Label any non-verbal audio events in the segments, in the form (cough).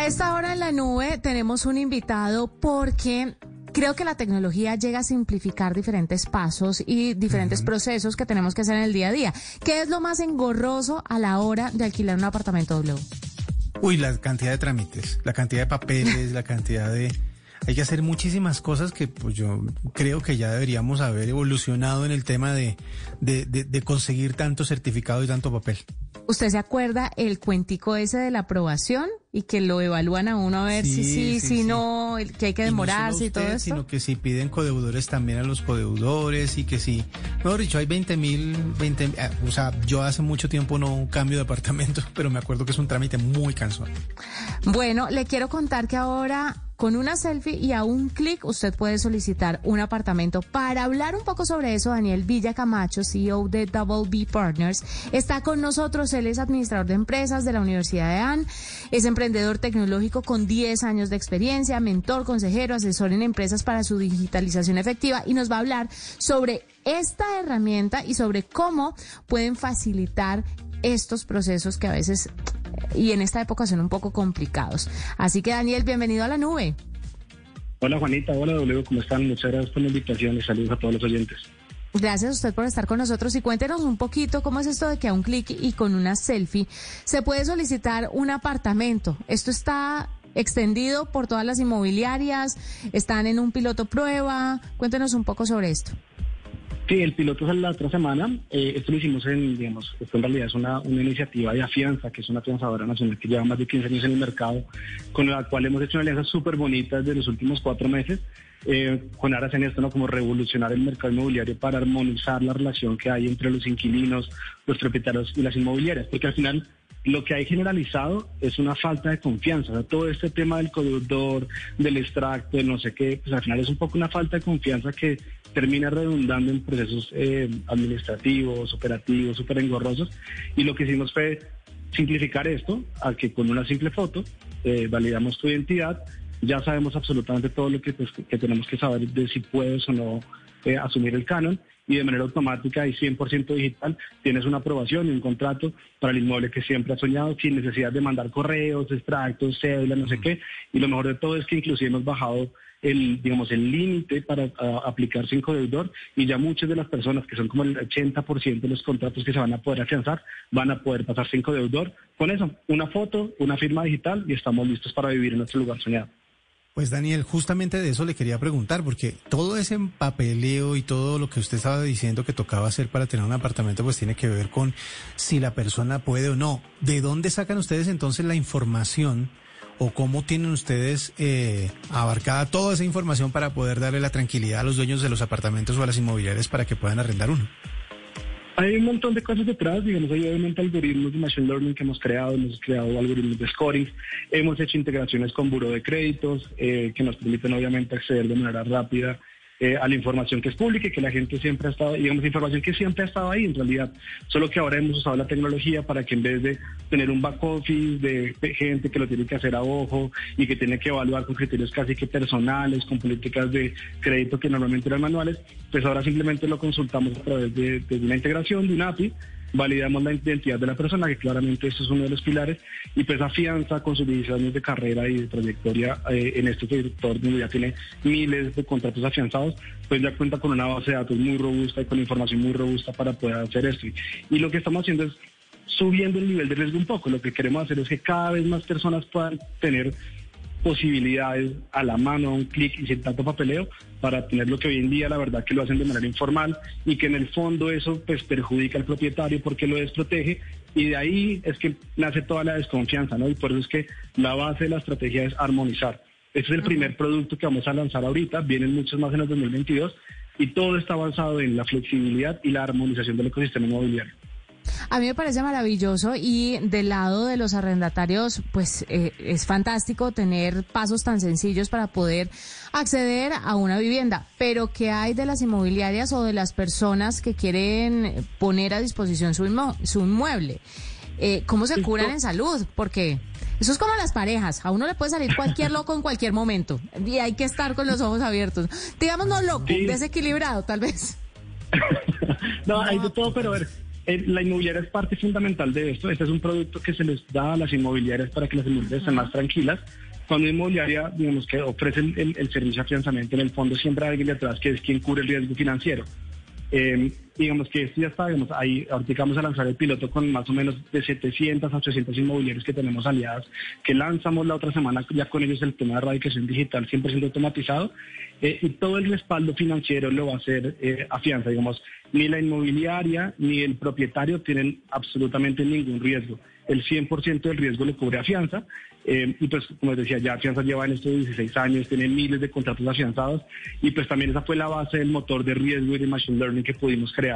A esta hora en la nube tenemos un invitado porque creo que la tecnología llega a simplificar diferentes pasos y diferentes procesos que tenemos que hacer en el día a día. ¿Qué es lo más engorroso a la hora de alquilar un apartamento W? Uy, la cantidad de trámites, la cantidad de papeles, (laughs) la cantidad de... Hay que hacer muchísimas cosas que pues yo creo que ya deberíamos haber evolucionado en el tema de, de, de, de conseguir tanto certificado y tanto papel. ¿Usted se acuerda el cuentico ese de la aprobación y que lo evalúan a uno a ver si sí, si no, que hay que Y no demorarse y todo esto? Sino que si piden codeudores también a los codeudores y que si, mejor dicho, hay 20 mil, 20, eh, o sea, yo hace mucho tiempo no cambio de apartamento, (laughs) pero me acuerdo que es un trámite muy cansón. Bueno, le quiero contar que ahora con una selfie y a un clic usted puede solicitar un apartamento. Para hablar un poco sobre eso, Daniel Villa Camacho, CEO de Double B Partners, está con nosotros. Él es administrador de empresas de la Universidad de AN, es emprendedor tecnológico con 10 años de experiencia, mentor, consejero, asesor en empresas para su digitalización efectiva y nos va a hablar sobre esta herramienta y sobre cómo pueden facilitar estos procesos que a veces y en esta época son un poco complicados. Así que Daniel, bienvenido a la nube. Hola Juanita, hola W, ¿cómo están? Muchas gracias por la invitación y saludos a todos los oyentes. Gracias a usted por estar con nosotros y cuéntenos un poquito cómo es esto de que a un clic y con una selfie se puede solicitar un apartamento. Esto está extendido por todas las inmobiliarias, están en un piloto prueba. Cuéntenos un poco sobre esto. Sí, el piloto sale la otra semana. Eh, esto lo hicimos en, digamos, esto en realidad es una, una iniciativa de Afianza, que es una afianzadora nacional que lleva más de 15 años en el mercado, con la cual hemos hecho una alianza súper bonita desde los últimos cuatro meses. Eh, con aras en esto, ¿no? Como revolucionar el mercado inmobiliario para armonizar la relación que hay entre los inquilinos, los propietarios y las inmobiliarias. Porque al final lo que hay generalizado es una falta de confianza. Todo este tema del codeudor, del extracto, del no sé qué, pues al final es un poco una falta de confianza que termina redundando en procesos eh, administrativos, operativos, súper engorrosos. Y lo que hicimos fue simplificar esto, a que con una simple foto eh, validamos tu identidad, ya sabemos absolutamente todo lo que, pues, que tenemos que saber de si puedes o no eh, asumir el canon y de manera automática y 100% digital tienes una aprobación y un contrato para el inmueble que siempre has soñado sin necesidad de mandar correos, extractos, cédula, no sé qué. Y lo mejor de todo es que inclusive hemos bajado el, digamos, el límite para aplicar sin codeudor y ya muchas de las personas, que son como el 80% de los contratos que se van a poder afianzar, van a poder pasar sin codeudor. Con eso, una foto, una firma digital y estamos listos para vivir en nuestro lugar soñado. Pues Daniel, justamente de eso le quería preguntar, porque todo ese papeleo y todo lo que usted estaba diciendo que tocaba hacer para tener un apartamento, pues tiene que ver con si la persona puede o no. ¿De dónde sacan ustedes entonces la información o cómo tienen ustedes eh, abarcada toda esa información para poder darle la tranquilidad a los dueños de los apartamentos o a las inmobiliarias para que puedan arrendar uno? Hay un montón de cosas detrás, digamos, hay obviamente algoritmos de Machine Learning que hemos creado, hemos creado algoritmos de scoring, hemos hecho integraciones con buro de créditos eh, que nos permiten obviamente acceder de manera rápida eh, a la información que es pública y que la gente siempre ha estado, digamos, información que siempre ha estado ahí en realidad, solo que ahora hemos usado la tecnología para que en vez de tener un back office de gente que lo tiene que hacer a ojo y que tiene que evaluar con criterios casi que personales, con políticas de crédito que normalmente eran manuales, pues ahora simplemente lo consultamos a través de, de una integración, de una API, validamos la identidad de la persona, que claramente eso es uno de los pilares, y pues afianza con sus 10 años de carrera y de trayectoria eh, en este sector donde ya tiene miles de contratos afianzados, pues ya cuenta con una base de datos muy robusta y con información muy robusta para poder hacer esto. Y lo que estamos haciendo es subiendo el nivel de riesgo un poco. Lo que queremos hacer es que cada vez más personas puedan tener posibilidades a la mano, a un clic y sin tanto papeleo para tener lo que hoy en día la verdad que lo hacen de manera informal y que en el fondo eso pues perjudica al propietario porque lo desprotege y de ahí es que nace toda la desconfianza, ¿no? Y por eso es que la base de la estrategia es armonizar. Este es el primer producto que vamos a lanzar ahorita, vienen muchos más en el 2022 y todo está avanzado en la flexibilidad y la armonización del ecosistema inmobiliario. A mí me parece maravilloso y del lado de los arrendatarios, pues eh, es fantástico tener pasos tan sencillos para poder acceder a una vivienda. Pero ¿qué hay de las inmobiliarias o de las personas que quieren poner a disposición su, inmo- su inmueble? Eh, ¿Cómo se curan en salud? Porque eso es como las parejas. A uno le puede salir cualquier loco en cualquier momento y hay que estar con los ojos abiertos. Digamos no loco, Sí. desequilibrado tal vez. (laughs) no, hay de todo, pero a ver, la inmobiliaria es parte fundamental de esto. Este es un producto que se les da a las inmobiliarias para que las inmobiliarias estén más tranquilas. Cuando inmobiliaria, digamos que ofrece el, el servicio de afianzamiento, en el fondo siempre hay alguien detrás que es quien cubre el riesgo financiero. Eh, digamos que esto ya está, digamos, ahí ahorita vamos a lanzar el piloto con más o menos de 700 a 800 inmobiliarios que tenemos aliadas, que lanzamos la otra semana ya con ellos el tema de erradicación digital 100% automatizado, eh, y todo el respaldo financiero lo va a hacer eh, Afianza, digamos, ni la inmobiliaria ni el propietario tienen absolutamente ningún riesgo el 100% del riesgo lo cubre Afianza. Eh, y pues, como les decía, ya Afianza lleva en estos 16 años, tiene miles de contratos afianzados y pues también esa fue la base del motor de riesgo y de Machine Learning que pudimos crear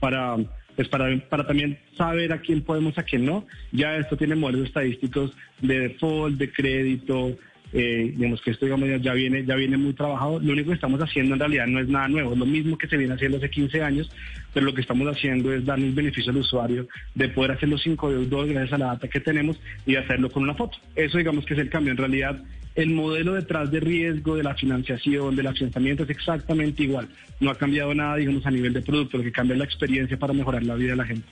para, pues para, para también saber a quién podemos, a quién no. Ya esto tiene modelos estadísticos de default, de crédito, eh, digamos que esto digamos, ya viene ya viene muy trabajado. Lo único que estamos haciendo en realidad no es nada nuevo, es lo mismo que se viene haciendo hace 15 años, pero lo que estamos haciendo es darle un beneficio al usuario de poder hacerlo sin código 2 gracias a la data que tenemos y hacerlo con una foto. Eso digamos que es el cambio. En realidad el modelo detrás de riesgo, de la financiación, del financiamiento es exactamente igual. No ha cambiado nada, digamos, a nivel de producto, lo que cambia es la experiencia para mejorar la vida de la gente.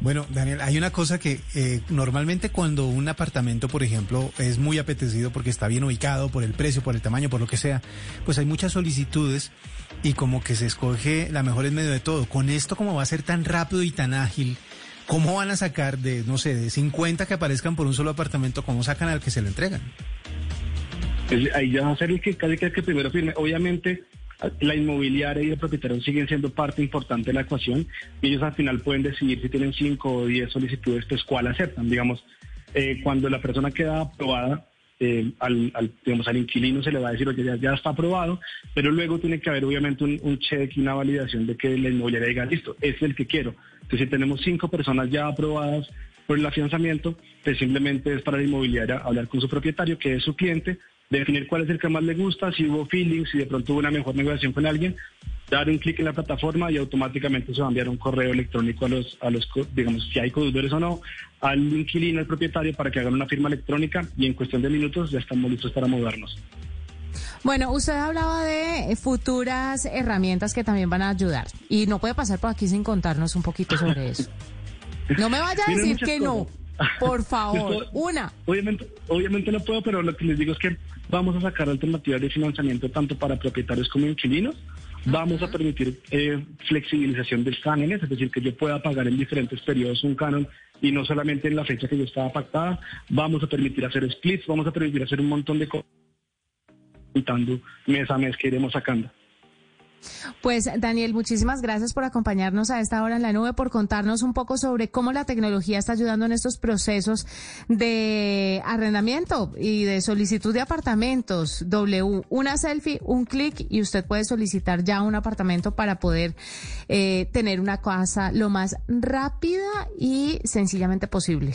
Bueno, Daniel, hay una cosa que eh, normalmente cuando un apartamento, por ejemplo, es muy apetecido porque está bien ubicado, por el precio, por el tamaño, por lo que sea, pues hay muchas solicitudes y como que se escoge la mejor en medio de todo. Con esto, como va a ser tan rápido y tan ágil, ¿cómo van a sacar de, no sé, de 50 que aparezcan por un solo apartamento, cómo sacan al que se lo entregan? Ahí ya va a ser el que casi que, el que primero firme. Obviamente, la inmobiliaria y el propietario siguen siendo parte importante de la ecuación y ellos al final pueden decidir si tienen 5 o 10 solicitudes, pues cuál aceptan. Digamos, eh, cuando la persona queda aprobada, eh, al, digamos, al inquilino se le va a decir, oye, ya, está aprobado, pero luego tiene que haber obviamente un, check y una validación de que la inmobiliaria diga, listo, es el que quiero. Entonces, si tenemos cinco personas ya aprobadas por el afianzamiento, pues simplemente es para la inmobiliaria hablar con su propietario, que es su cliente, definir cuál es el que más le gusta, si hubo feeling, si de pronto hubo una mejor negociación con alguien, dar un clic en la plataforma y automáticamente se va a enviar un correo electrónico a los, a los digamos, si hay codudores o no, al inquilino, al propietario, para que hagan una firma electrónica y en cuestión de minutos ya estamos listos para movernos. Bueno, usted hablaba de futuras herramientas que también van a ayudar y no puede pasar por aquí sin contarnos un poquito sobre eso. No me vaya a decir que no. Por (laughs) favor, una. Obviamente, obviamente no puedo, pero lo que les digo es que vamos a sacar alternativas de financiamiento tanto para propietarios como inquilinos. Vamos a permitir eh, flexibilización de cánones, es decir, que yo pueda pagar en diferentes periodos un canon y no solamente en la fecha que yo estaba pactada. Vamos a permitir hacer splits, vamos a permitir hacer un montón de cosas, mes a mes que iremos sacando. Pues Daniel, muchísimas gracias por acompañarnos a esta hora en la nube, por contarnos un poco sobre cómo la tecnología está ayudando en estos procesos de arrendamiento y de solicitud de apartamentos. W, una selfie, un clic y usted puede solicitar ya un apartamento para poder eh, tener una casa lo más rápida y sencillamente posible.